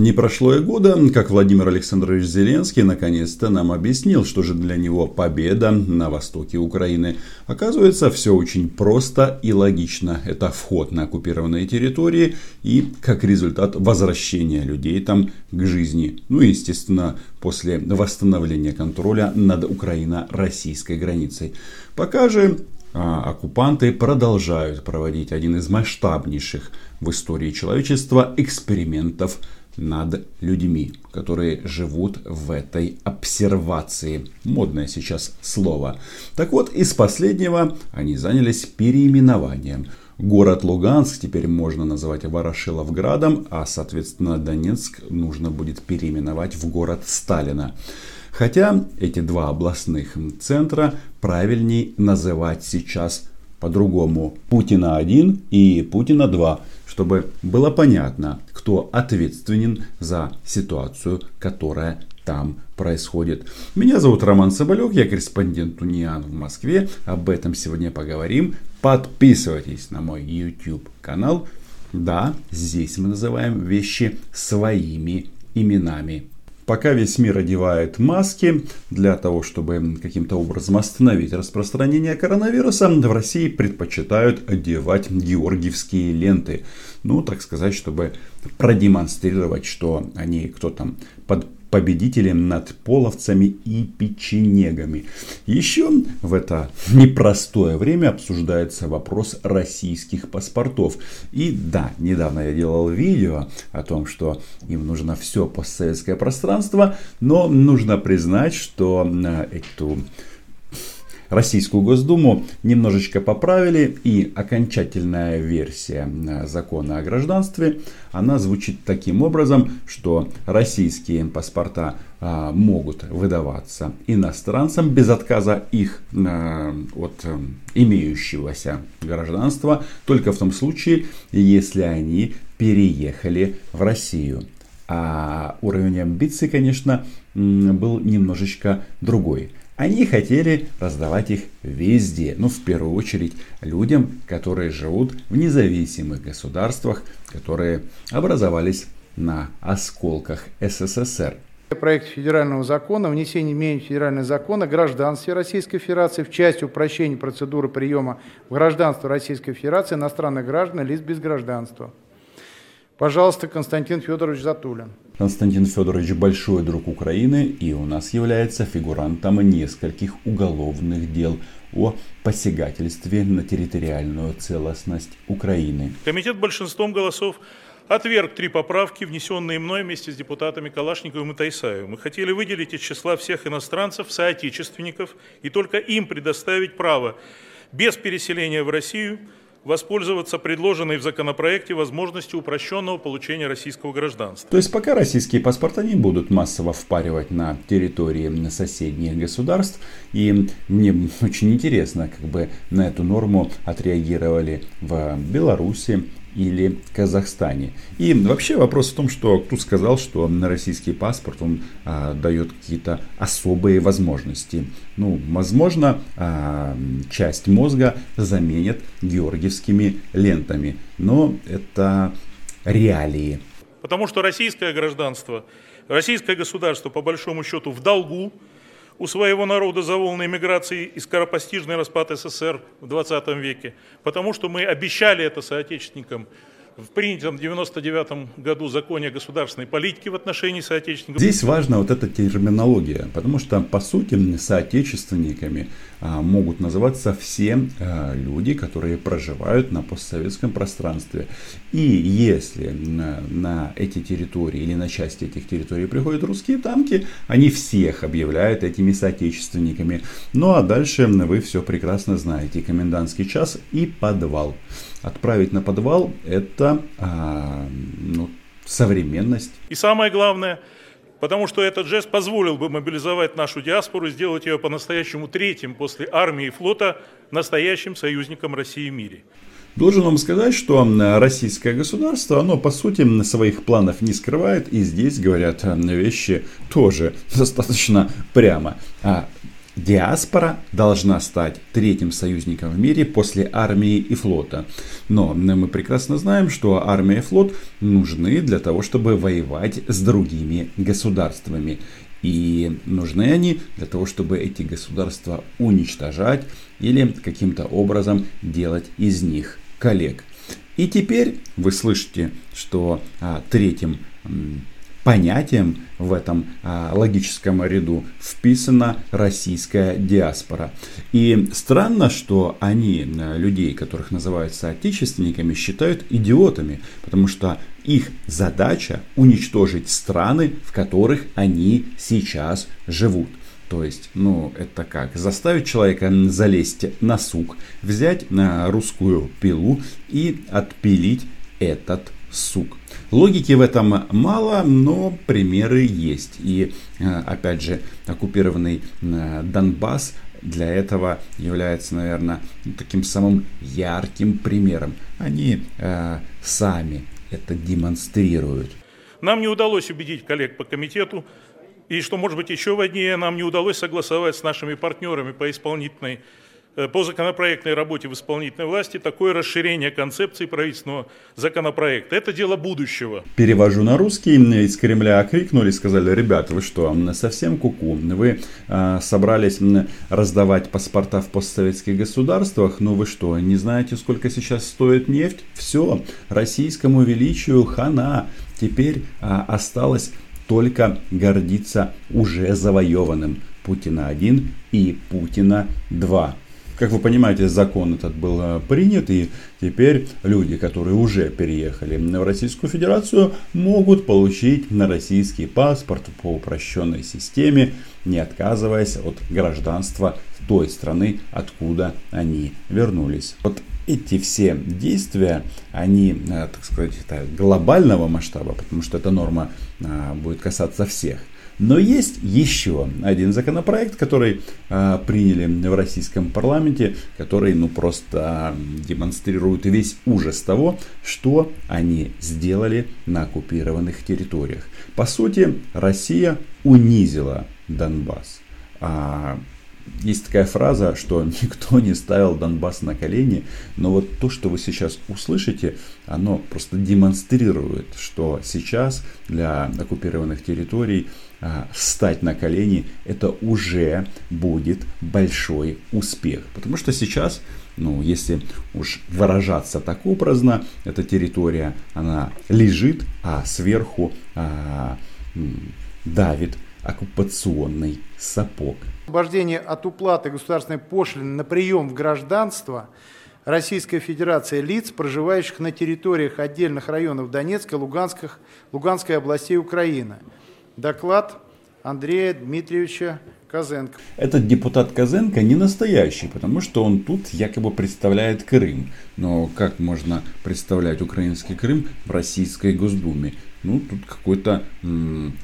Не прошло и года, как Владимир Александрович Зеленский наконец-то нам объяснил, что же для него победа на востоке Украины. Оказывается, все очень просто и логично. Это вход на оккупированные территории и, как результат, возвращение людей там к жизни. Ну и, естественно, после восстановления контроля над Украино-российской границей. Пока же а, оккупанты продолжают проводить один из масштабнейших в истории человечества экспериментов над людьми, которые живут в этой обсервации. Модное сейчас слово. Так вот, из последнего они занялись переименованием. Город Луганск теперь можно называть Ворошиловградом, а соответственно Донецк нужно будет переименовать в город Сталина. Хотя эти два областных центра правильней называть сейчас по-другому. Путина 1 и Путина 2, чтобы было понятно, кто ответственен за ситуацию, которая там происходит. Меня зовут Роман Соболев, я корреспондент Униан в Москве. Об этом сегодня поговорим. Подписывайтесь на мой YouTube канал. Да, здесь мы называем вещи своими именами. Пока весь мир одевает маски для того, чтобы каким-то образом остановить распространение коронавируса, в России предпочитают одевать георгиевские ленты. Ну, так сказать, чтобы продемонстрировать, что они кто там под победителем над половцами и печенегами. Еще в это непростое время обсуждается вопрос российских паспортов. И да, недавно я делал видео о том, что им нужно все постсоветское пространство, но нужно признать, что эту Российскую Госдуму немножечко поправили, и окончательная версия э, закона о гражданстве, она звучит таким образом, что российские паспорта а, могут выдаваться иностранцам без отказа их а, от имеющегося гражданства, только в том случае, если они переехали в Россию. А уровень амбиций, конечно, был немножечко другой. Они хотели раздавать их везде, ну в первую очередь людям, которые живут в независимых государствах, которые образовались на осколках СССР. Проект федерального закона о внесении изменений федерального закона о гражданстве Российской Федерации в части упрощения процедуры приема в гражданство Российской Федерации иностранных граждан лиц без гражданства. Пожалуйста, Константин Федорович Затулин. Константин Федорович большой друг Украины и у нас является фигурантом нескольких уголовных дел о посягательстве на территориальную целостность Украины. Комитет большинством голосов отверг три поправки, внесенные мной вместе с депутатами Калашниковым и Тайсаевым. Мы хотели выделить из числа всех иностранцев, соотечественников, и только им предоставить право без переселения в Россию – воспользоваться предложенной в законопроекте возможностью упрощенного получения российского гражданства. То есть пока российские паспорта не будут массово впаривать на территории соседних государств, и мне очень интересно, как бы на эту норму отреагировали в Беларуси, или Казахстане. И вообще вопрос в том, что кто сказал, что на российский паспорт он а, дает какие-то особые возможности. Ну, возможно, а, часть мозга заменят георгиевскими лентами, но это реалии. Потому что российское гражданство, российское государство по большому счету в долгу у своего народа за волны миграции и скоропостижный распад СССР в 20 веке, потому что мы обещали это соотечественникам в принятом в 99 году законе о государственной политике в отношении соотечественников. Здесь важна вот эта терминология, потому что по сути соотечественниками а, могут называться все а, люди, которые проживают на постсоветском пространстве. И если на, на эти территории или на части этих территорий приходят русские танки, они всех объявляют этими соотечественниками. Ну а дальше вы все прекрасно знаете. Комендантский час и подвал. Отправить на подвал это а, ну, современность. И самое главное, потому что этот жест позволил бы мобилизовать нашу диаспору, сделать ее по-настоящему третьим после армии и флота настоящим союзником России в мире. Должен вам сказать, что российское государство, оно по сути своих планов не скрывает, и здесь говорят вещи тоже достаточно прямо. А Диаспора должна стать третьим союзником в мире после армии и флота. Но мы прекрасно знаем, что армия и флот нужны для того, чтобы воевать с другими государствами. И нужны они для того, чтобы эти государства уничтожать или каким-то образом делать из них коллег. И теперь вы слышите, что а, третьим понятием в этом а, логическом ряду вписана российская диаспора. И странно, что они, а, людей, которых называют соотечественниками, считают идиотами, потому что их задача уничтожить страны, в которых они сейчас живут. То есть, ну, это как? Заставить человека залезть на сук, взять на русскую пилу и отпилить этот сук. Логики в этом мало, но примеры есть. И э, опять же, оккупированный э, Донбасс для этого является, наверное, таким самым ярким примером. Они э, сами это демонстрируют. Нам не удалось убедить коллег по комитету, и что может быть еще важнее, нам не удалось согласовать с нашими партнерами по исполнительной по законопроектной работе в исполнительной власти такое расширение концепции правительственного законопроекта. Это дело будущего. Перевожу на русский. Из Кремля крикнули, сказали, ребята, вы что, совсем куку? -ку? Вы э, собрались раздавать паспорта в постсоветских государствах? Ну вы что, не знаете, сколько сейчас стоит нефть? Все, российскому величию хана. Теперь э, осталось только гордиться уже завоеванным. Путина 1 и Путина 2. Как вы понимаете, закон этот был э, принят, и теперь люди, которые уже переехали в Российскую Федерацию, могут получить на российский паспорт по упрощенной системе, не отказываясь от гражданства той страны, откуда они вернулись. Вот эти все действия, они, э, так сказать, глобального масштаба, потому что эта норма э, будет касаться всех. Но есть еще один законопроект, который а, приняли в российском парламенте, который ну просто демонстрирует весь ужас того, что они сделали на оккупированных территориях. По сути, Россия унизила Донбасс. А, есть такая фраза, что никто не ставил Донбасс на колени, но вот то, что вы сейчас услышите, оно просто демонстрирует, что сейчас для оккупированных территорий а, встать на колени, это уже будет большой успех. Потому что сейчас, ну, если уж выражаться так образно, эта территория, она лежит, а сверху а, давит оккупационный сапог. Освобождение от уплаты государственной пошлины на прием в гражданство Российская Федерация лиц, проживающих на территориях отдельных районов Донецкой, Луганской, Луганской областей Украины. Доклад Андрея Дмитриевича Козенко. Этот депутат Козенко не настоящий, потому что он тут якобы представляет Крым. Но как можно представлять украинский Крым в российской Госдуме? Ну, тут какой-то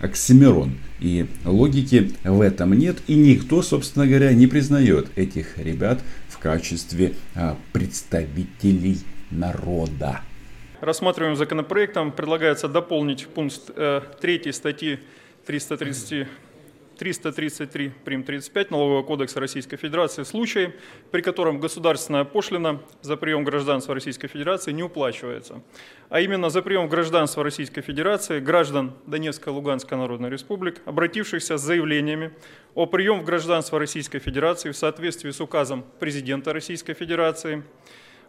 оксимирон. И логики в этом нет. И никто, собственно говоря, не признает этих ребят в качестве а, представителей народа. Рассматриваемым законопроектом предлагается дополнить пункт э, 3 статьи 330 333 прим. 35 Налогового кодекса Российской Федерации случаи, при котором государственная пошлина за прием гражданства Российской Федерации не уплачивается. А именно за прием гражданства Российской Федерации граждан Донецкой и Луганской Народной Республик, обратившихся с заявлениями о прием в гражданство Российской Федерации в соответствии с указом президента Российской Федерации –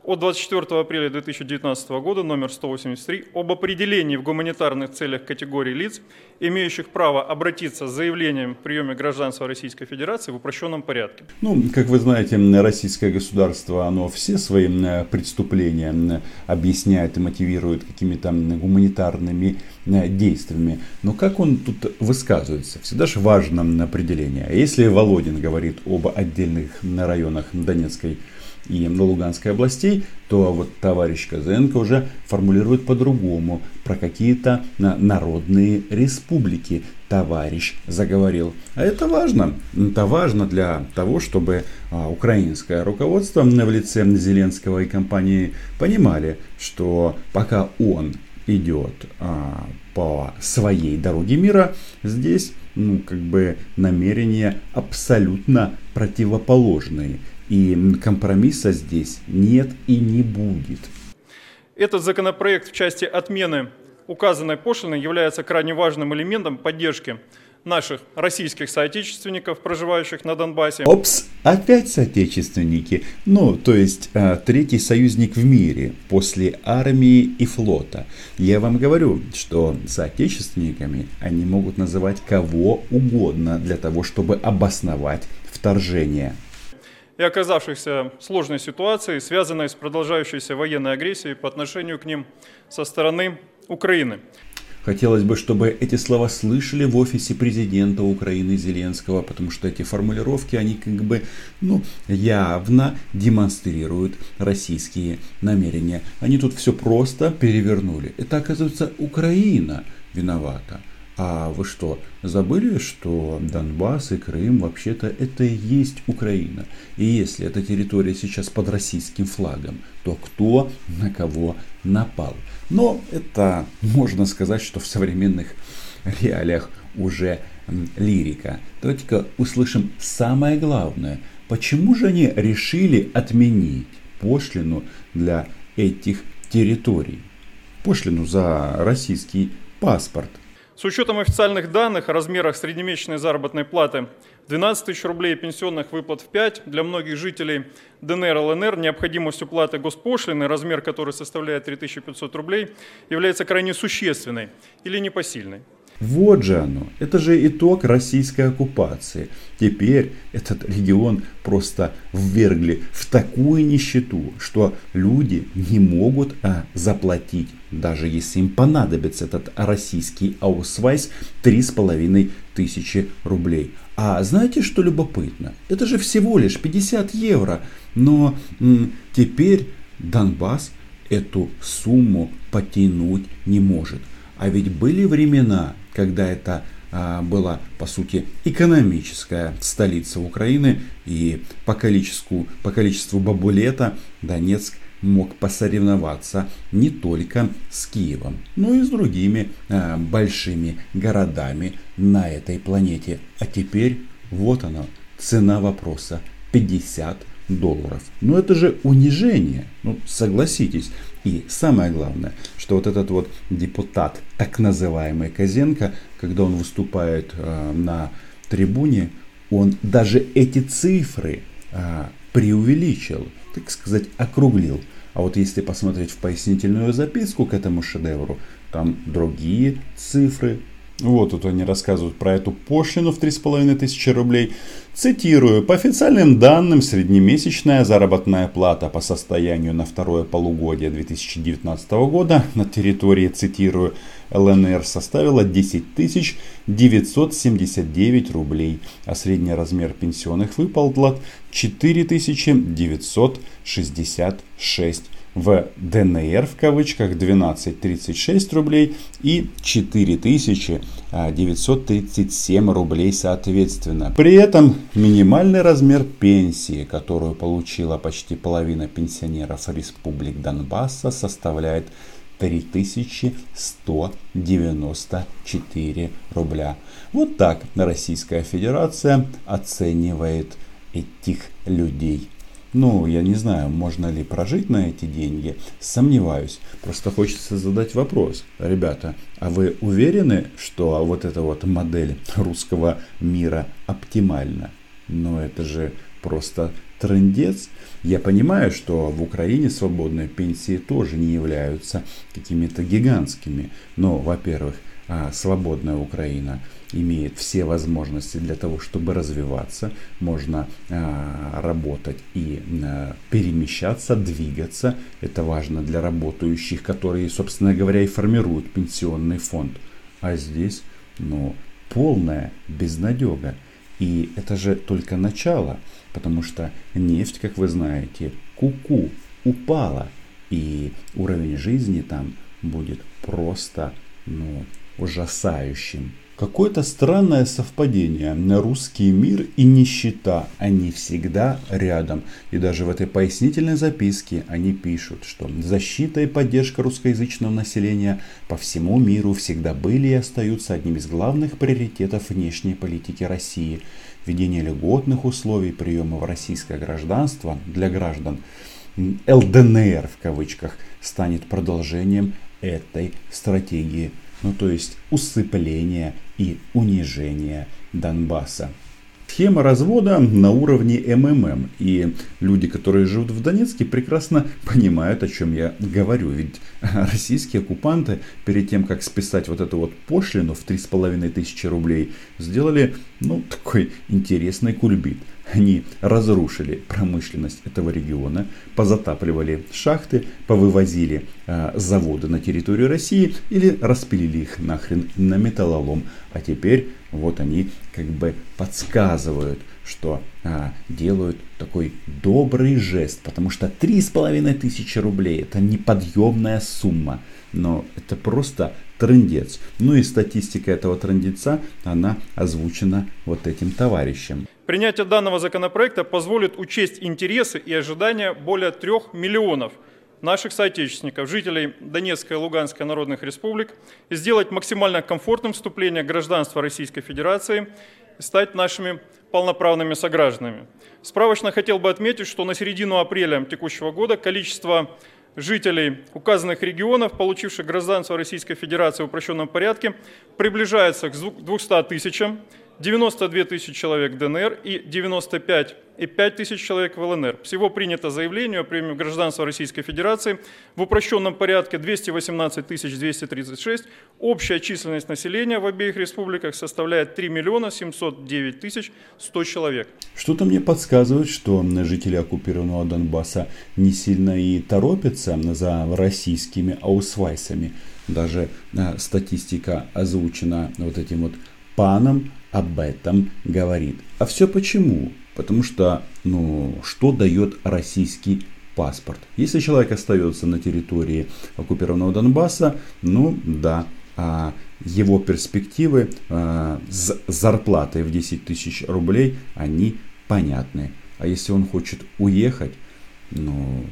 от 24 апреля 2019 года номер 183 об определении в гуманитарных целях категории лиц, имеющих право обратиться с заявлением о приеме гражданства Российской Федерации в упрощенном порядке. Ну, как вы знаете, российское государство, оно все свои преступления объясняет и мотивирует какими-то гуманитарными действиями. Но как он тут высказывается? Всегда же важно определение. Если Володин говорит об отдельных районах Донецкой и Луганской областей, то вот товарищ Козенко уже формулирует по-другому про какие-то народные республики. Товарищ заговорил. А это важно. Это важно для того, чтобы а, украинское руководство в лице Зеленского и компании понимали, что пока он идет а, по своей дороге мира, здесь ну, как бы намерения абсолютно противоположные. И компромисса здесь нет и не будет. Этот законопроект в части отмены указанной пошлины является крайне важным элементом поддержки наших российских соотечественников, проживающих на Донбассе. Опс, опять соотечественники. Ну, то есть э, третий союзник в мире после армии и флота. Я вам говорю, что соотечественниками они могут называть кого угодно для того, чтобы обосновать вторжение и оказавшихся в сложной ситуации, связанной с продолжающейся военной агрессией по отношению к ним со стороны Украины. Хотелось бы, чтобы эти слова слышали в офисе президента Украины Зеленского, потому что эти формулировки, они как бы, ну, явно демонстрируют российские намерения. Они тут все просто перевернули. Это, оказывается, Украина виновата. А вы что, забыли, что Донбасс и Крым вообще-то это и есть Украина? И если эта территория сейчас под российским флагом, то кто на кого напал? Но это можно сказать, что в современных реалиях уже лирика. Давайте-ка услышим самое главное. Почему же они решили отменить пошлину для этих территорий? Пошлину за российский паспорт. С учетом официальных данных о размерах среднемесячной заработной платы 12 тысяч рублей пенсионных выплат в 5 для многих жителей ДНР, ЛНР необходимость уплаты госпошлины, размер которой составляет 3500 рублей, является крайне существенной или непосильной. Вот же оно. Это же итог российской оккупации. Теперь этот регион просто ввергли в такую нищету, что люди не могут а, заплатить, даже если им понадобится этот российский аусвайс, 3,5 тысячи рублей. А знаете, что любопытно? Это же всего лишь 50 евро. Но м, теперь Донбасс эту сумму потянуть не может. А ведь были времена, когда это а, была, по сути, экономическая столица Украины, и по количеству, по количеству бабулета Донецк мог посоревноваться не только с Киевом, но и с другими а, большими городами на этой планете. А теперь вот она, цена вопроса 50 долларов. Но это же унижение, ну согласитесь. И самое главное, что вот этот вот депутат, так называемый Козенко, когда он выступает э, на трибуне, он даже эти цифры э, преувеличил, так сказать, округлил. А вот если посмотреть в пояснительную записку к этому шедевру, там другие цифры вот тут они рассказывают про эту пошлину в 3,5 тысячи рублей. Цитирую. По официальным данным, среднемесячная заработная плата по состоянию на второе полугодие 2019 года на территории, цитирую, ЛНР составила 10 979 рублей, а средний размер пенсионных выплат 4 966 в ДНР в кавычках 1236 рублей и 4937 рублей соответственно. При этом минимальный размер пенсии, которую получила почти половина пенсионеров республик Донбасса, составляет 3194 рубля. Вот так Российская Федерация оценивает этих людей. Ну, я не знаю, можно ли прожить на эти деньги. Сомневаюсь. Просто хочется задать вопрос. Ребята, а вы уверены, что вот эта вот модель русского мира оптимальна? Но это же просто трендец. Я понимаю, что в Украине свободные пенсии тоже не являются какими-то гигантскими. Но, во-первых, а, свободная Украина имеет все возможности для того, чтобы развиваться, можно а, работать и а, перемещаться, двигаться. Это важно для работающих, которые, собственно говоря, и формируют пенсионный фонд. А здесь, ну, полная безнадега. И это же только начало, потому что нефть, как вы знаете, куку упала, и уровень жизни там будет просто ну, ужасающим. Какое-то странное совпадение. Русский мир и нищета, они всегда рядом. И даже в этой пояснительной записке они пишут, что защита и поддержка русскоязычного населения по всему миру всегда были и остаются одним из главных приоритетов внешней политики России. Введение льготных условий приема в российское гражданство для граждан ЛДНР в кавычках станет продолжением этой стратегии ну то есть усыпление и унижение Донбасса. Схема развода на уровне МММ. И люди, которые живут в Донецке, прекрасно понимают, о чем я говорю. Ведь российские оккупанты, перед тем, как списать вот эту вот пошлину в 3,5 тысячи рублей, сделали, ну, такой интересный кульбит. Они разрушили промышленность этого региона, позатапливали шахты, повывозили э, заводы на территорию России или распилили их нахрен на металлолом. А теперь вот они как бы подсказывают, что а, делают такой добрый жест, потому что три с половиной тысячи рублей это неподъемная сумма, но это просто трендец. Ну и статистика этого трендеца, она озвучена вот этим товарищем. Принятие данного законопроекта позволит учесть интересы и ожидания более трех миллионов наших соотечественников, жителей Донецкой и Луганской народных республик, и сделать максимально комфортным вступление гражданства Российской Федерации и стать нашими полноправными согражданами. Справочно хотел бы отметить, что на середину апреля текущего года количество жителей указанных регионов, получивших гражданство Российской Федерации в упрощенном порядке, приближается к 200 тысячам. 92 тысячи человек в ДНР и 95,5 тысяч человек в ЛНР. Всего принято заявление о приеме гражданства Российской Федерации в упрощенном порядке 218 236. Общая численность населения в обеих республиках составляет 3 миллиона 709 тысяч 100 человек. Что-то мне подсказывает, что жители оккупированного Донбасса не сильно и торопятся за российскими аусвайсами. Даже э, статистика озвучена вот этим вот паном об этом говорит. А все почему? Потому что, ну, что дает российский паспорт? Если человек остается на территории оккупированного Донбасса, ну да, а его перспективы а, с зарплатой в 10 тысяч рублей, они понятны. А если он хочет уехать, ну,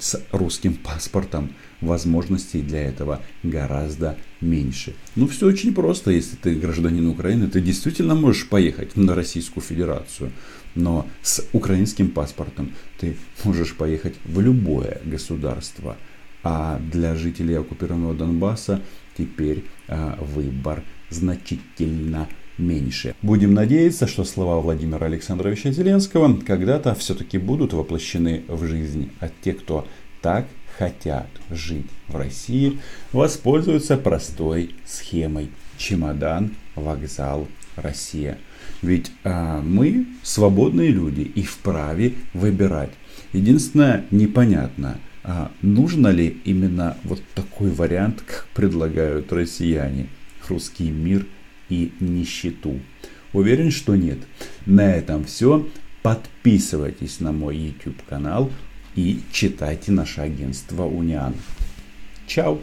с русским паспортом возможностей для этого гораздо меньше. Ну, все очень просто. Если ты гражданин Украины, ты действительно можешь поехать на Российскую Федерацию. Но с украинским паспортом ты можешь поехать в любое государство. А для жителей оккупированного Донбасса теперь а, выбор значительно меньше. Будем надеяться, что слова Владимира Александровича Зеленского когда-то все-таки будут воплощены в жизнь. А те, кто так хотят жить в России, воспользуются простой схемой чемодан, вокзал, Россия. Ведь а, мы свободные люди и вправе выбирать. Единственное, непонятно, а, нужно ли именно вот такой вариант, как предлагают россияне, русский мир и нищету. Уверен, что нет. На этом все. Подписывайтесь на мой YouTube канал и читайте наше агентство Униан. Чао!